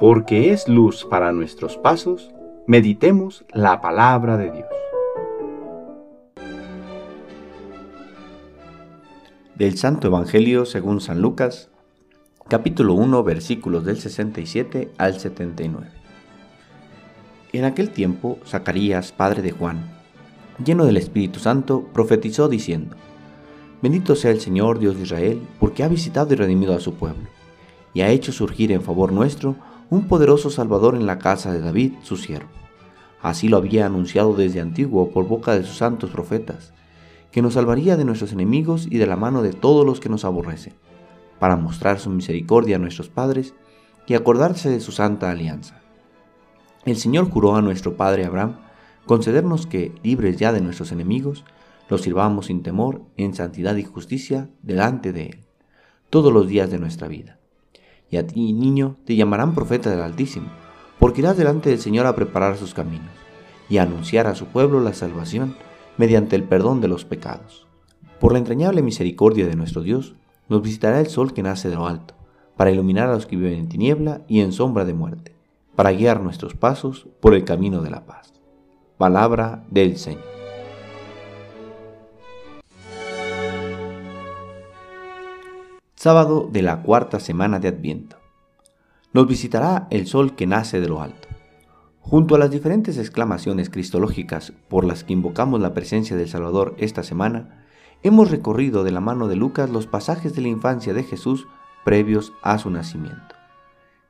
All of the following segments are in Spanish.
porque es luz para nuestros pasos, meditemos la palabra de Dios. Del Santo Evangelio según San Lucas, capítulo 1, versículos del 67 al 79. En aquel tiempo, Zacarías, padre de Juan, lleno del Espíritu Santo, profetizó diciendo, Bendito sea el Señor Dios de Israel, porque ha visitado y redimido a su pueblo, y ha hecho surgir en favor nuestro un poderoso Salvador en la casa de David, su siervo. Así lo había anunciado desde antiguo por boca de sus santos profetas, que nos salvaría de nuestros enemigos y de la mano de todos los que nos aborrecen, para mostrar su misericordia a nuestros padres y acordarse de su santa alianza. El Señor juró a nuestro padre Abraham concedernos que, libres ya de nuestros enemigos, los sirvamos sin temor, en santidad y justicia, delante de Él, todos los días de nuestra vida y a ti, niño, te llamarán profeta del Altísimo, porque irás delante del Señor a preparar sus caminos y a anunciar a su pueblo la salvación mediante el perdón de los pecados. Por la entrañable misericordia de nuestro Dios, nos visitará el sol que nace de lo alto, para iluminar a los que viven en tiniebla y en sombra de muerte, para guiar nuestros pasos por el camino de la paz. Palabra del Señor. Sábado de la cuarta semana de Adviento. Nos visitará el sol que nace de lo alto. Junto a las diferentes exclamaciones cristológicas por las que invocamos la presencia del Salvador esta semana, hemos recorrido de la mano de Lucas los pasajes de la infancia de Jesús previos a su nacimiento.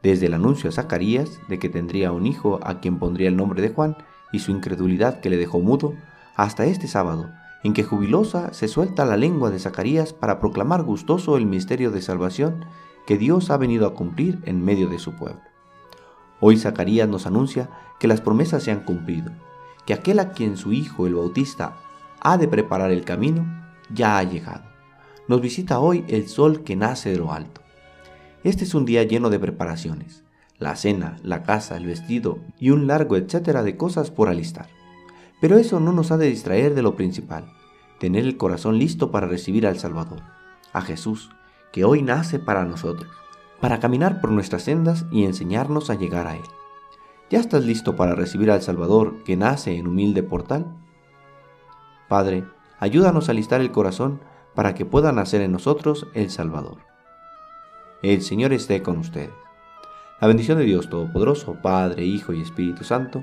Desde el anuncio a Zacarías de que tendría un hijo a quien pondría el nombre de Juan y su incredulidad que le dejó mudo, hasta este sábado, en que jubilosa se suelta la lengua de Zacarías para proclamar gustoso el misterio de salvación que Dios ha venido a cumplir en medio de su pueblo. Hoy Zacarías nos anuncia que las promesas se han cumplido, que aquel a quien su hijo el Bautista ha de preparar el camino, ya ha llegado. Nos visita hoy el sol que nace de lo alto. Este es un día lleno de preparaciones, la cena, la casa, el vestido y un largo etcétera de cosas por alistar. Pero eso no nos ha de distraer de lo principal, tener el corazón listo para recibir al Salvador, a Jesús, que hoy nace para nosotros, para caminar por nuestras sendas y enseñarnos a llegar a Él. ¿Ya estás listo para recibir al Salvador que nace en humilde portal? Padre, ayúdanos a listar el corazón para que pueda nacer en nosotros el Salvador. El Señor esté con ustedes. La bendición de Dios Todopoderoso, Padre, Hijo y Espíritu Santo,